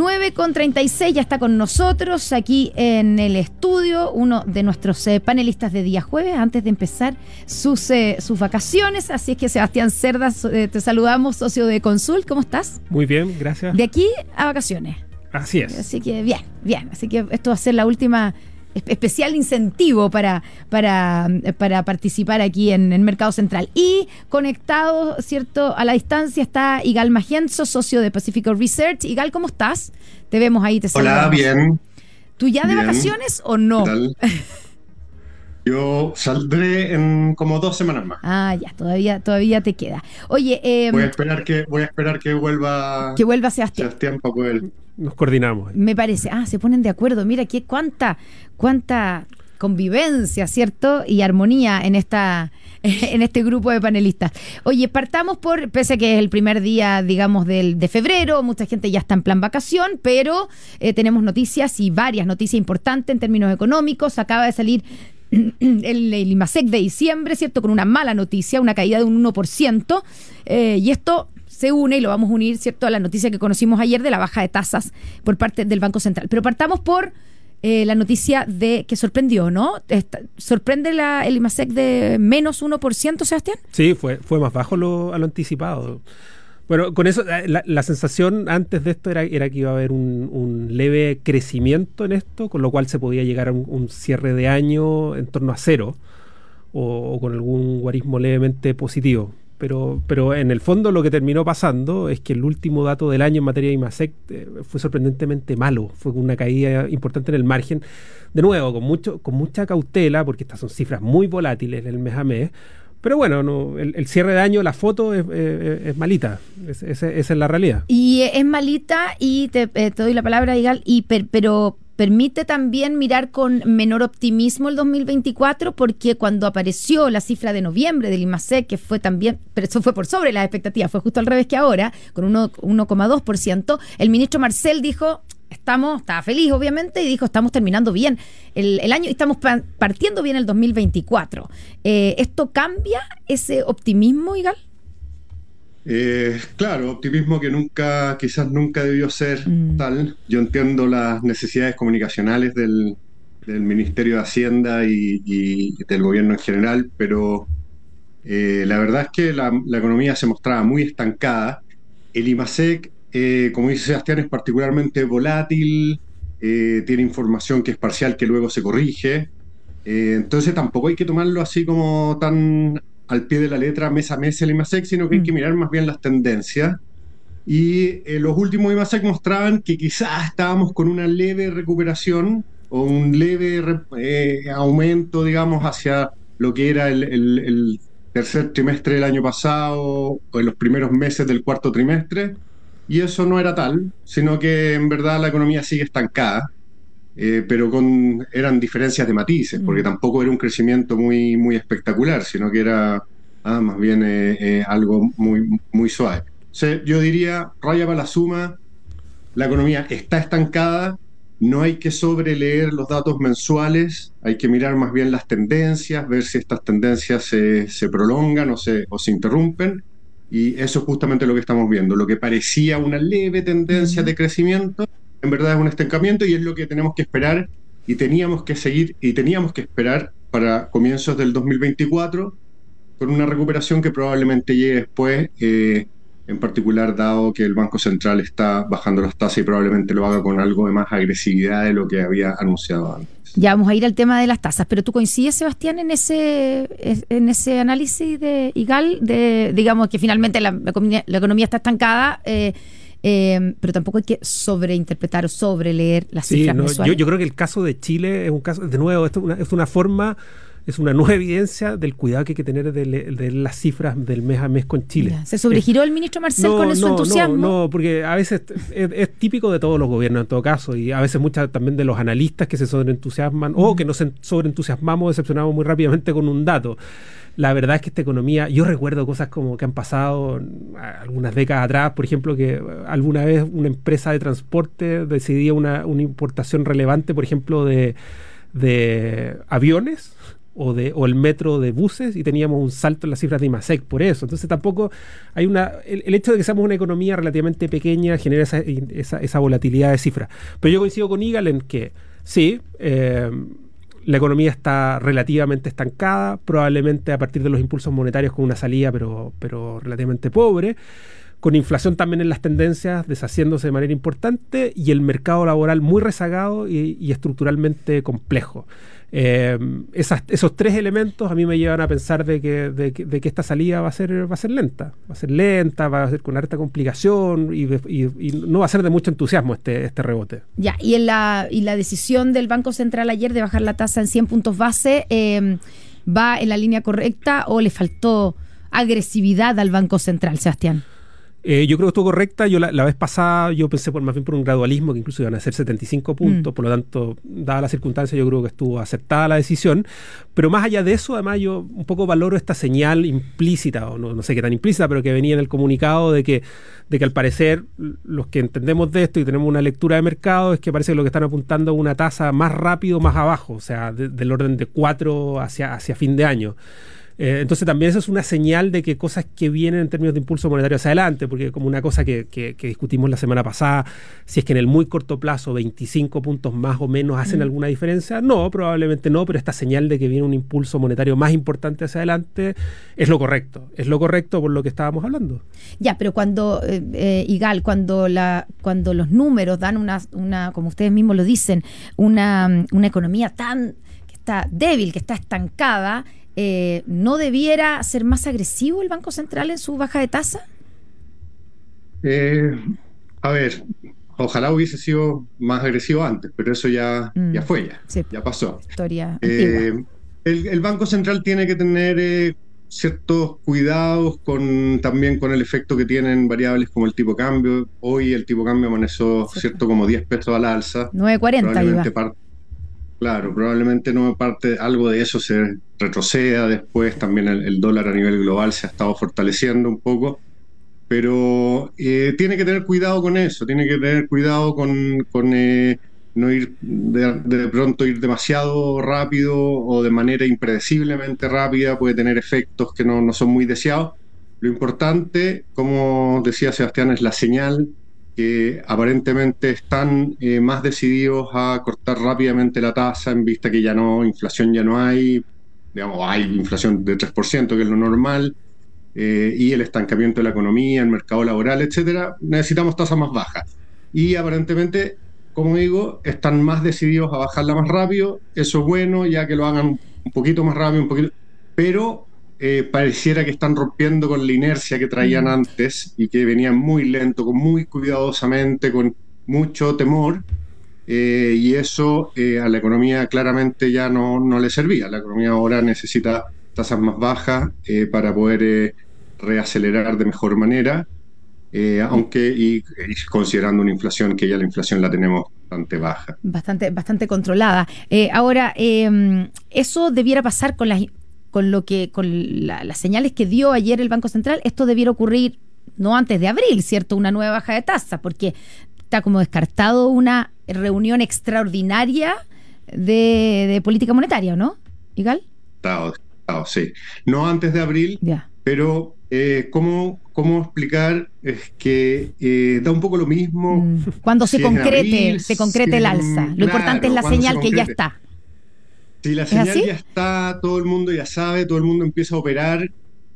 9 con 36 ya está con nosotros aquí en el estudio, uno de nuestros eh, panelistas de día jueves, antes de empezar sus, eh, sus vacaciones. Así es que Sebastián Cerdas, eh, te saludamos, socio de Consult. ¿Cómo estás? Muy bien, gracias. De aquí a vacaciones. Así es. Así que bien, bien. Así que esto va a ser la última especial incentivo para, para, para participar aquí en el Mercado Central. Y conectado, ¿cierto? A la distancia está Igal Magienzo, socio de Pacifico Research. Igal, ¿cómo estás? Te vemos ahí, te Hola, bien. ¿Tú ya de vacaciones o no? Yo saldré en como dos semanas más. Ah, ya, todavía, todavía te queda. Oye, eh, voy a esperar que, voy a esperar que vuelva. Que vuelva Sebastián. Sebastián para poder nos coordinamos. Me parece. Ah, se ponen de acuerdo. Mira, qué cuánta, cuánta convivencia, ¿cierto? Y armonía en esta en este grupo de panelistas. Oye, partamos por, pese a que es el primer día, digamos, del, de febrero, mucha gente ya está en plan vacación, pero eh, tenemos noticias y varias noticias importantes en términos económicos. Acaba de salir el, IMASEC de diciembre, ¿cierto? Con una mala noticia, una caída de un 1%. Eh, y esto se une y lo vamos a unir, ¿cierto?, a la noticia que conocimos ayer de la baja de tasas por parte del Banco Central. Pero partamos por eh, la noticia de que sorprendió, ¿no? ¿Sorprende la, el IMASEC de menos 1%, Sebastián? Sí, fue, fue más bajo lo, a lo anticipado. Bueno, con eso, eh, la, sensación antes de esto era, era que iba a haber un, leve crecimiento en esto, con lo cual se podía llegar a un, cierre de año en torno a cero o, o con algún guarismo levemente positivo. Pero, pero en el fondo lo que terminó pasando es que el último dato del año en materia de IMASEC eh, fue sorprendentemente malo, fue una caída importante en el margen, de nuevo, con, mucho, con mucha cautela, porque estas son cifras muy volátiles del mes a mes, pero bueno, no, el, cierre de año, la foto es, es, malita. esa es la realidad. Y es malita, y te, eh, doy la palabra, Igal, y pero permite también mirar con menor optimismo el 2024 porque cuando apareció la cifra de noviembre del IMASEC, que fue también, pero eso fue por sobre las expectativas, fue justo al revés que ahora, con 1,2%, el ministro Marcel dijo, estamos, estaba feliz obviamente, y dijo, estamos terminando bien el, año y estamos partiendo bien el 2024. Eh, ¿Esto cambia ese optimismo, Igal? Eh, claro, optimismo que nunca, quizás nunca debió ser mm. tal. Yo entiendo las necesidades comunicacionales del, Ministerio de Hacienda y, del gobierno en general, pero eh, la verdad es que la, economía se mostraba muy estancada. El IMASEC, eh, como dice Sebastián, es particularmente volátil, tiene información que es parcial que luego se corrige. entonces tampoco hay que tomarlo así como tan al pie de la letra mes a mes el IMASEC, sino que hay que mm. mirar más bien las tendencias. Y eh, los últimos IMASEC mostraban que quizás estábamos con una leve recuperación o un leve eh, aumento, digamos, hacia lo que era el, tercer trimestre del año pasado o en los primeros meses del cuarto trimestre. Y eso no era tal, sino que en verdad la economía sigue estancada. Eh, pero con, eran diferencias de matices, porque mm. tampoco era un crecimiento muy, muy espectacular, sino que era ah, más bien eh, eh, algo muy, muy suave. yo diría, raya para la suma, la economía está estancada, no hay que sobreleer los datos mensuales, hay que mirar más bien las tendencias, ver si estas tendencias se, se prolongan o se, o se interrumpen. Y eso es justamente lo que estamos viendo. Lo que parecía una leve tendencia de crecimiento en verdad es un estancamiento y es lo que tenemos que esperar y teníamos que seguir y teníamos que esperar para comienzos del 2024 con una recuperación que probablemente llegue después, eh, en particular dado que el Banco Central está bajando las tasas y probablemente lo haga con algo de más agresividad de lo que había anunciado antes. Ya vamos a ir al tema de las tasas, pero tú coincides, Sebastián, en ese en ese análisis de IGAL, de digamos que finalmente la, economía, está estancada. Eh, eh, pero tampoco hay que sobreinterpretar o sobreleer las cifras mensuales. Yo, creo que el caso de Chile es un caso, de nuevo, esto es una, forma es una nueva evidencia del cuidado que hay que tener de, las cifras del mes a mes con Chile. ¿Se sobregiró el ministro Marcel con su entusiasmo? No, no, porque a veces es, típico de todos los gobiernos en todo caso, y a veces muchas también de los analistas que se sobreentusiasman o que nos sobreentusiasmamos, decepcionamos muy rápidamente con un dato la verdad es que esta economía, yo recuerdo cosas como que han pasado algunas décadas atrás, por ejemplo, que alguna vez una empresa de transporte decidía una, una importación relevante, por ejemplo, de, de aviones o, el metro de buses y teníamos un salto en las cifras de IMASEC por eso. Entonces tampoco hay una... El, hecho de que seamos una economía relativamente pequeña genera esa, esa, volatilidad de cifras. Pero yo coincido con Igal en que sí, eh, la economía está relativamente estancada, probablemente a partir de los impulsos monetarios con una salida, pero, pero relativamente pobre con inflación también en las tendencias, deshaciéndose de manera importante, y el mercado laboral muy rezagado y, estructuralmente complejo. Eh, esos tres elementos a mí me llevan a pensar de que, de, que esta salida va a ser va a ser lenta, va a ser lenta, va a ser con harta complicación y, no va a ser de mucho entusiasmo este, este rebote. Ya, y, la, y la decisión del Banco Central ayer de bajar la tasa en 100 puntos base, eh, ¿va en la línea correcta o le faltó agresividad al Banco Central, Sebastián? Eh, yo creo que estuvo correcta. Yo la, vez pasada yo pensé por más bien por un gradualismo que incluso iban a ser 75 puntos, mm. por lo tanto, dada la circunstancia, yo creo que estuvo aceptada la decisión. Pero más allá de eso, además yo un poco valoro esta señal implícita, o no, sé qué tan implícita, pero que venía en el comunicado de que, de que al parecer los que entendemos de esto y tenemos una lectura de mercado es que parece que lo que están apuntando a una tasa más rápido, más abajo, o sea, del orden de 4 hacia, hacia fin de año. Eh, entonces también eso es una señal de que cosas que vienen en términos de impulso monetario hacia adelante, porque como una cosa que, discutimos la semana pasada, si es que en el muy corto plazo 25 puntos más o menos hacen mm. alguna diferencia, no, probablemente no, pero esta señal de que viene un impulso monetario más importante hacia adelante es lo correcto, es lo correcto por lo que estábamos hablando. Ya, pero cuando, eh, eh, Igal, cuando, la, cuando los números dan una, una, como ustedes mismos lo dicen, una, una economía tan que está débil, que está estancada, eh, ¿no debiera ser más agresivo el Banco Central en su baja de tasa? Eh, a ver, ojalá hubiese sido más agresivo antes, pero eso ya, mm. ya fue, ya, ya pasó. Historia eh, el, Banco Central tiene que tener ciertos cuidados con también con el efecto que tienen variables como el tipo cambio. Hoy el tipo cambio amaneció, cierto, como 10 pesos al alza. 9.40 Claro, probablemente no parte algo de eso se retroceda después. También el, dólar a nivel global se ha estado fortaleciendo un poco. Pero eh, tiene que tener cuidado con eso, tiene que tener cuidado con, eh, no ir de, pronto ir demasiado rápido o de manera impredeciblemente rápida, puede tener efectos que no, no son muy deseados. Lo importante, como decía Sebastián, es la señal que aparentemente están eh, más decididos a cortar rápidamente la tasa en vista que ya no, inflación ya no hay, digamos, hay inflación de 3%, que es lo normal, eh, y el estancamiento de la economía, el mercado laboral, etcétera, necesitamos tasas más bajas. Y aparentemente, como digo, están más decididos a bajarla más rápido, eso es bueno, ya que lo hagan un poquito más rápido, un poquito, pero eh, pareciera que están rompiendo con la inercia que traían antes y que venían muy lento, con muy cuidadosamente, con mucho temor. Eh, y eso eh, a la economía claramente ya no, no, le servía. La economía ahora necesita tasas más bajas para poder reacelerar de mejor manera, aunque y, considerando una inflación que ya la inflación la tenemos bastante baja. Bastante, bastante controlada. ahora, eso debiera pasar con las con lo que con las señales que dio ayer el Banco Central, esto debiera ocurrir no antes de abril, ¿cierto? Una nueva baja de tasa, porque está como descartado una reunión extraordinaria de, política monetaria, ¿no? ¿Igal? Está, sí. No antes de abril, pero eh, ¿cómo, ¿cómo, explicar? Es que eh, da un poco lo mismo. Mm. Cuando se concrete, se concrete el alza. Lo importante es la señal que ya está. Si la señal ya está, todo el mundo ya sabe, todo el mundo empieza a operar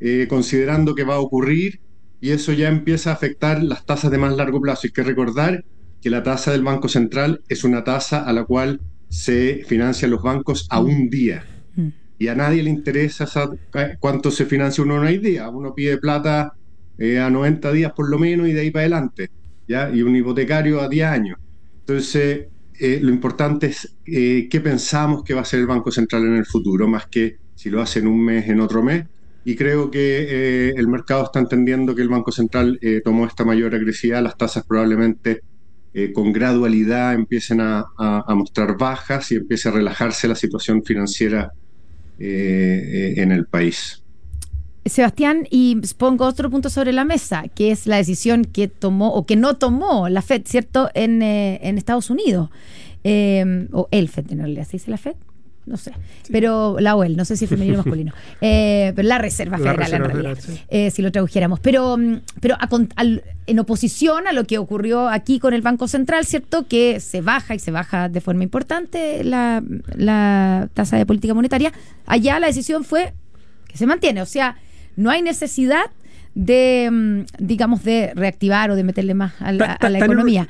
eh, considerando que va a ocurrir y eso ya empieza a afectar las tasas de más largo plazo. Hay que recordar que la tasa del Banco Central es una tasa a la cual se financian los bancos a un día. Mm. Y a nadie le interesa eh, cuánto se financia uno en un día. Uno pide plata eh, a 90 días por lo menos y de ahí para adelante. ¿ya? Y un hipotecario a 10 años. Entonces, eh, lo importante es eh, qué pensamos que va a ser el Banco Central en el futuro, más que si lo hace en un mes, en otro mes. Y creo que eh, el mercado está entendiendo que el Banco Central tomó esta mayor agresividad, las tasas probablemente con gradualidad empiecen a, mostrar bajas y empiece a relajarse la situación financiera en el país. Sebastián, y pongo otro punto sobre la mesa, que es la decisión que tomó o que no tomó la FED, ¿cierto?, en, eh, Estados Unidos. Eh, o el FED, en realidad, ¿se dice la FED? No sé. Pero la OEL, no sé si es femenino o masculino. Eh, pero la Reserva Federal, en realidad, eh, si lo tradujéramos. Pero, mm, pero en oposición a lo que ocurrió aquí con el Banco Central, ¿cierto? Que se baja y se baja de forma importante la, la tasa de política monetaria. Allá la decisión fue que se mantiene. O sea, no hay necesidad de, mm, digamos, de reactivar o de meterle más a la, economía.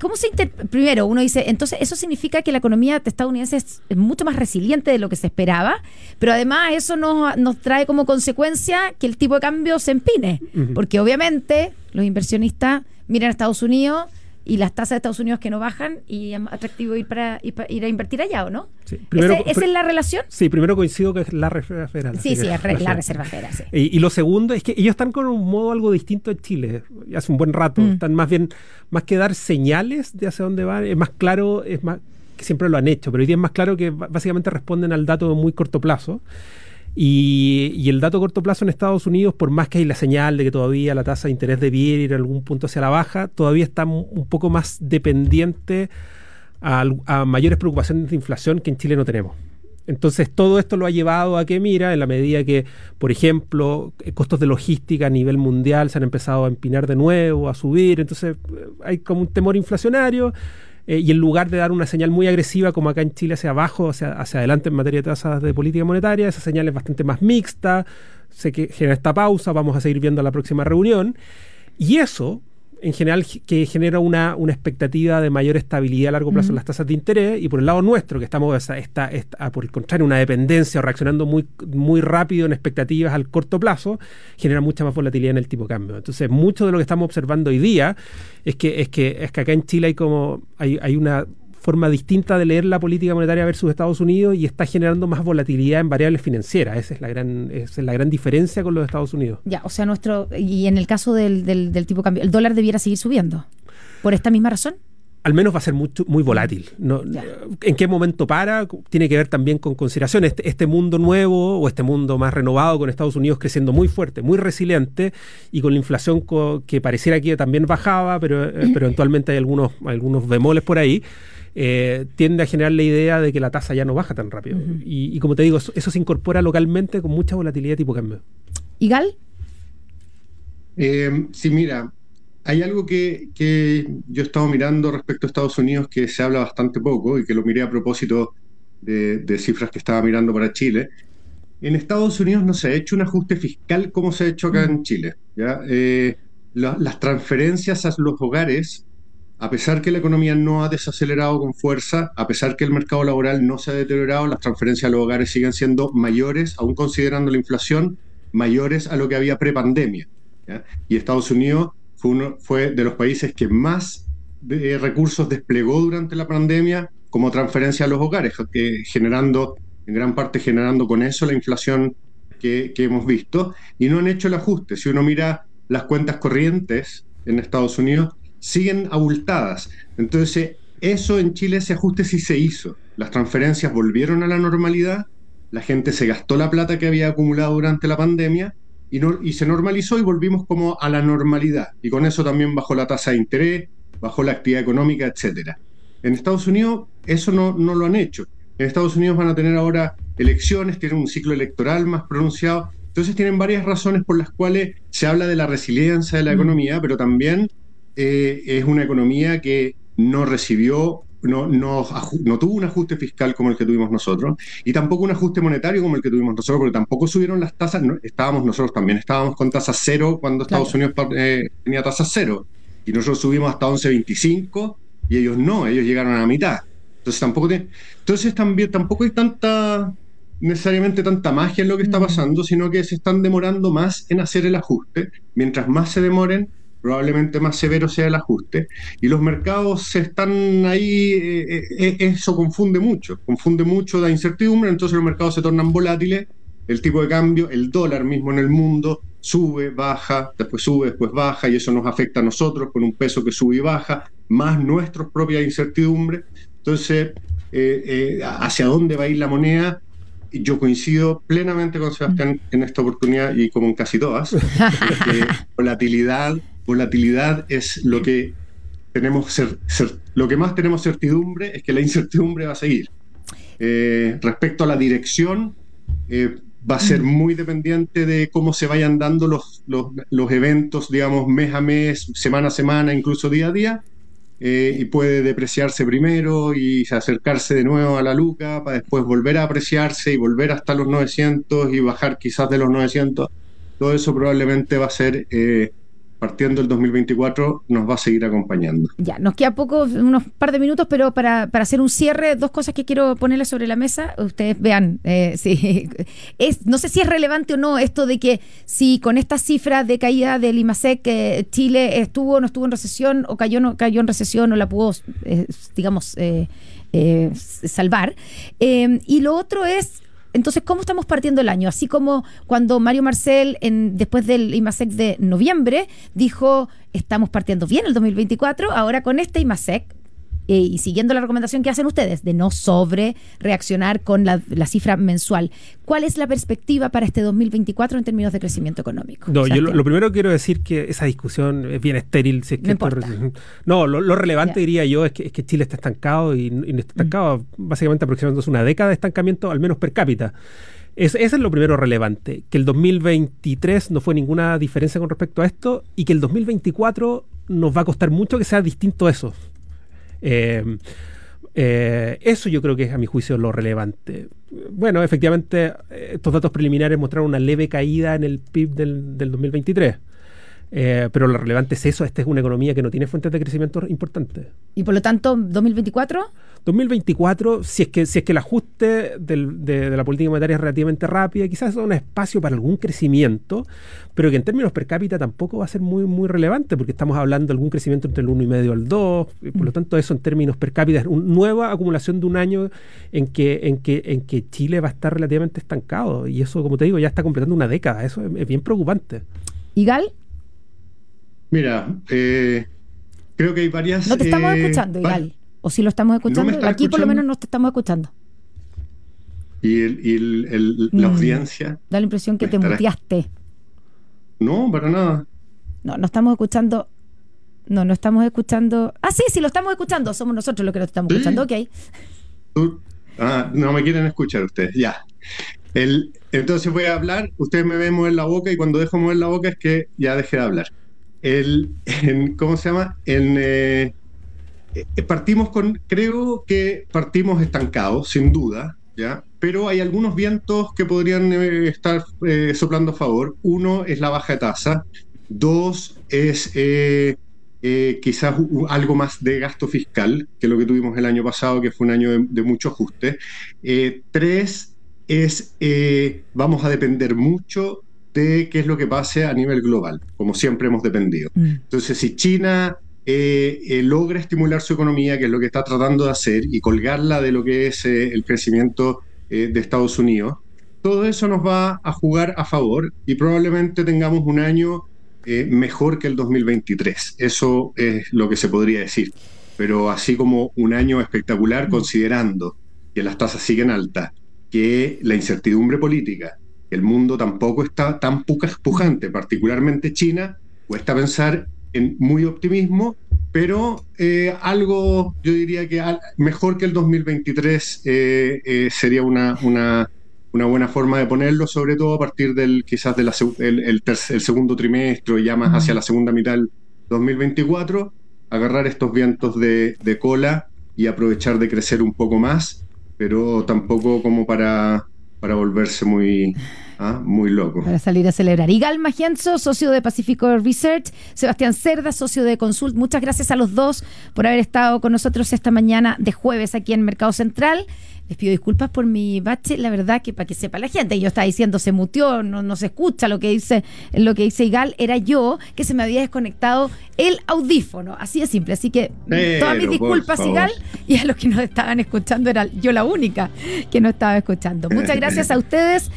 ¿Cómo se Primero, uno dice, entonces eso significa que la economía estadounidense es, mucho más resiliente de lo que se esperaba, pero además eso nos, nos trae como consecuencia que el tipo de cambio se empine, porque obviamente los inversionistas miran a Estados Unidos y las tasas de Estados Unidos que no bajan y es atractivo ir para, ir, a invertir allá, ¿o no? Sí, ¿Esa es la relación? Sí, primero coincido que es la Reserva Federal. Sí, sí, es la Reserva Federal. Sí. Y, lo segundo es que ellos están con un modo algo distinto en Chile, hace un buen rato, mm. están más bien, más que dar señales de hacia dónde van, es más claro, es más que siempre lo han hecho, pero hoy día es más claro que básicamente responden al dato de muy corto plazo. Y, el dato corto plazo en Estados Unidos, por más que hay la señal de que todavía la tasa de interés debiera ir a algún punto hacia la baja, todavía está un poco más dependiente a, mayores preocupaciones de inflación que en Chile no tenemos. Entonces, todo esto lo ha llevado a que, mira, en la medida que, por ejemplo, costos de logística a nivel mundial se han empezado a empinar de nuevo, a subir, entonces hay como un temor inflacionario, eh, y en lugar de dar una señal muy agresiva como acá en Chile hacia abajo, hacia, hacia adelante en materia de tasas de política monetaria, esa señal es bastante más mixta, se que genera esta pausa, vamos a seguir viendo la próxima reunión. Y eso, en general que genera una, una, expectativa de mayor estabilidad a largo plazo en las tasas de interés y por el lado nuestro que estamos esta, esta, por el contrario una dependencia o reaccionando muy, muy rápido en expectativas al corto plazo genera mucha más volatilidad en el tipo de cambio. Entonces mucho de lo que estamos observando hoy día es que es que es que acá en Chile hay como hay, hay una forma distinta de leer la política monetaria versus Estados Unidos y está generando más volatilidad en variables financieras. Esa es la gran, esa es la gran diferencia con los Estados Unidos. Ya, o sea, nuestro, y en el caso del, del, del tipo de cambio, ¿el dólar debiera seguir subiendo? ¿Por esta misma razón? al menos va a ser mucho, muy volátil. No, ¿En qué momento para? Tiene que ver también con consideraciones. Este, este, mundo nuevo o este mundo más renovado con Estados Unidos creciendo muy fuerte, muy resiliente y con la inflación que pareciera que también bajaba, pero, eh, pero eventualmente hay algunos, algunos bemoles por ahí. Eh, tiende a generar la idea de que la tasa ya no baja tan rápido. y, como te digo, eso, se incorpora localmente con mucha volatilidad tipo cambio. ¿Y Gal? Eh, sí, mira, hay algo que, yo he estado mirando respecto a Estados Unidos que se habla bastante poco y que lo miré a propósito de, cifras que estaba mirando para Chile. En Estados Unidos no se ha hecho un ajuste fiscal como se ha hecho acá en Chile. ¿ya? Eh, las transferencias a los hogares a pesar que la economía no ha desacelerado con fuerza, a pesar que el mercado laboral no se ha deteriorado, las transferencias a los hogares siguen siendo mayores, aún considerando la inflación, mayores a lo que había prepandemia. Y Estados Unidos fue, uno, de los países que más recursos desplegó durante la pandemia como transferencia a los hogares, generando, en gran parte generando con eso la inflación que hemos visto, y no han hecho el ajuste. Si uno mira las cuentas corrientes en Estados Unidos, siguen abultadas. Entonces, eso en Chile ese ajuste sí se hizo. Las transferencias volvieron a la normalidad, la gente se gastó la plata que había acumulado durante la pandemia y, no, y se normalizó y volvimos como a la normalidad. Y con eso también bajó la tasa de interés, bajó la actividad económica, etc. En Estados Unidos eso no, no lo han hecho. En Estados Unidos van a tener ahora elecciones, tienen un ciclo electoral más pronunciado. Entonces tienen varias razones por las cuales se habla de la resiliencia de la mm. economía, pero también eh, es una economía que no recibió, no, no, no, tuvo un ajuste fiscal como el que tuvimos nosotros, y tampoco un ajuste monetario como el que tuvimos nosotros, porque tampoco subieron las tasas, estábamos nosotros también, estábamos con tasa cero cuando Estados Unidos eh, tenía tasa cero, y nosotros subimos hasta 11.25 y ellos no, ellos llegaron a la mitad. Entonces tampoco, entonces también, tampoco hay tanta necesariamente tanta magia en lo que está mm. pasando, sino que se están demorando más en hacer el ajuste. Mientras más se demoren, probablemente más severo sea el ajuste. Y los mercados están ahí, eh, eh, eh, eso confunde mucho, confunde mucho la incertidumbre, entonces los mercados se tornan volátiles, el tipo de cambio, el dólar mismo en el mundo sube, baja, después sube, después baja, y eso nos afecta a nosotros con un peso que sube y baja, más nuestras propias incertidumbres. Entonces, ¿hacia dónde va a ir la moneda? yo coincido plenamente con Sebastián en esta oportunidad y como en casi todas, volatilidad volatilidad es lo que tenemos lo que más tenemos certidumbre es que la incertidumbre va a seguir. Eh, respecto a la dirección, eh, va a ser muy dependiente de cómo se vayan dando los, los, eventos, digamos, mes a mes, semana a semana, incluso día a día. Eh, y puede depreciarse primero y acercarse de nuevo a la luca para después volver a apreciarse y volver hasta los 900 y bajar quizás de los 900. Todo eso probablemente va a ser partiendo el 2024 nos va a seguir acompañando. Ya, nos queda poco, unos par de minutos, pero para, hacer un cierre, dos cosas que quiero ponerle sobre la mesa. Ustedes vean, eh, si es, no sé si es relevante o no esto de que si con esta cifra de caída del IMASEC eh, Chile estuvo o no estuvo en recesión o cayó no cayó en recesión o la pudo, eh, digamos, salvar. y lo otro es entonces, ¿cómo estamos partiendo el año? Así como cuando Mario Marcel, en, después del IMASEC de noviembre, dijo, estamos partiendo bien el 2024, ahora con este IMASEC eh, y siguiendo la recomendación que hacen ustedes de no sobre reaccionar con la, cifra mensual, ¿cuál es la perspectiva para este 2024 en términos de crecimiento económico? No, yo lo, primero quiero decir que esa discusión es bien estéril. Si es que no, lo, relevante diría yo es que, Chile está estancado y, no está estancado básicamente aproximadamente una década de estancamiento, al menos per cápita. Es, eso es lo primero relevante, que el 2023 no fue ninguna diferencia con respecto a esto y que el 2024 nos va a costar mucho que sea distinto a eso. Eh, eh, eso yo creo que es a mi juicio lo relevante. Bueno, efectivamente, estos datos preliminares mostraron una leve caída en el PIB del, del 2023. Eh, pero lo relevante es eso, esta es una economía que no tiene fuentes de crecimiento importantes. ¿Y por lo tanto, 2024? 2024, si es que, si es que el ajuste de, la política monetaria es relativamente rápida, quizás es un espacio para algún crecimiento, pero que en términos per cápita tampoco va a ser muy, muy relevante, porque estamos hablando de algún crecimiento entre el 1,5 y el 2, y por lo mm. tanto eso en términos per cápita es una nueva acumulación de un año en que, en, que, en que Chile va a estar relativamente estancado, y eso, como te digo, ya está completando una década, eso es, es bien preocupante. ¿Y Gal? Mira, eh, creo que hay varias. No te estamos eh, escuchando, igual. O si lo estamos escuchando, aquí por lo menos no te estamos escuchando. ¿Y, la mm. audiencia? Da la impresión que te muteaste. No, para nada. No, no estamos escuchando. No, no estamos escuchando. Ah, sí, sí, lo estamos escuchando. Somos nosotros los que lo estamos escuchando. Ok. Ah, no me quieren escuchar ustedes. Ya. El, entonces voy a hablar. Ustedes me ven mover la boca y cuando dejo mover la boca es que ya dejé de hablar el, en, ¿cómo se llama? Eh, eh, partimos con, creo que partimos estancados, sin duda, ¿ya? Pero hay algunos vientos que podrían eh, estar soplando a favor. Uno es la baja de tasa. Dos es quizás algo más de gasto fiscal que lo que tuvimos el año pasado, que fue un año de, mucho ajuste. tres es, vamos a depender mucho de qué es lo que pase a nivel global, como siempre hemos dependido. Mm. Entonces, si China eh, eh, logra estimular su economía, que es lo que está tratando de hacer, y colgarla de lo que es eh, el crecimiento de Estados Unidos, todo eso nos va a jugar a favor y probablemente tengamos un año mejor que el 2023. Eso es lo que se podría decir. Pero así como un año espectacular, mm. considerando que las tasas siguen altas, que la incertidumbre política, el mundo tampoco está tan pujante, particularmente China, cuesta pensar en muy optimismo, pero eh, algo, yo diría que mejor que el 2023 eh, eh, sería una, una, buena forma de ponerlo, sobre todo a partir del quizás del el, segundo trimestre, ya más hacia la segunda mitad del 2024, agarrar estos vientos de cola y aprovechar de crecer un poco más, pero tampoco como para para volverse muy, ah, muy loco. Para salir a celebrar. Igal Magienzo, socio de Pacífico Research, Sebastián Cerda, socio de Consult. Muchas gracias a los dos por haber estado con nosotros esta mañana de jueves aquí en Mercado Central. Les pido disculpas por mi bache, la verdad que para que sepa la gente, yo estaba diciendo se mutió, no, no se escucha lo que dice, lo que dice Igal, era yo que se me había desconectado el audífono, así de simple. Así que todas mis disculpas, Igal, y a los que nos estaban escuchando era yo la única que no estaba escuchando. Muchas gracias a ustedes.